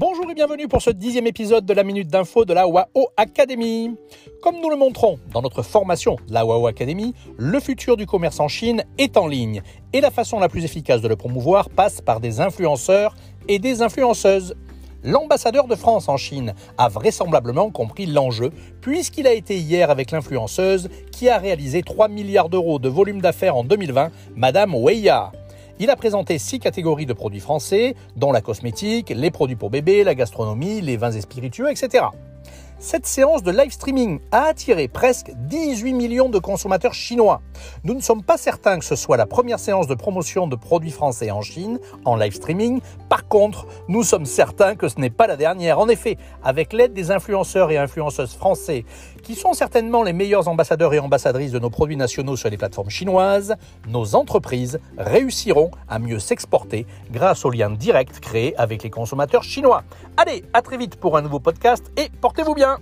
Bonjour et bienvenue pour ce dixième épisode de la Minute d'Info de la WAO Academy. Comme nous le montrons dans notre formation, la WAO Academy, le futur du commerce en Chine est en ligne et la façon la plus efficace de le promouvoir passe par des influenceurs et des influenceuses. L'ambassadeur de France en Chine a vraisemblablement compris l'enjeu puisqu'il a été hier avec l'influenceuse qui a réalisé 3 milliards d'euros de volume d'affaires en 2020, Madame Weiya. Il a présenté six catégories de produits français, dont la cosmétique, les produits pour bébés, la gastronomie, les vins et spiritueux, etc. Cette séance de live streaming a attiré presque 18 millions de consommateurs chinois. Nous ne sommes pas certains que ce soit la première séance de promotion de produits français en Chine en live streaming. Par contre, nous sommes certains que ce n'est pas la dernière. En effet, avec l'aide des influenceurs et influenceuses français, qui sont certainement les meilleurs ambassadeurs et ambassadrices de nos produits nationaux sur les plateformes chinoises, nos entreprises réussiront à mieux s'exporter grâce aux liens directs créés avec les consommateurs chinois. Allez, à très vite pour un nouveau podcast et portez-vous bien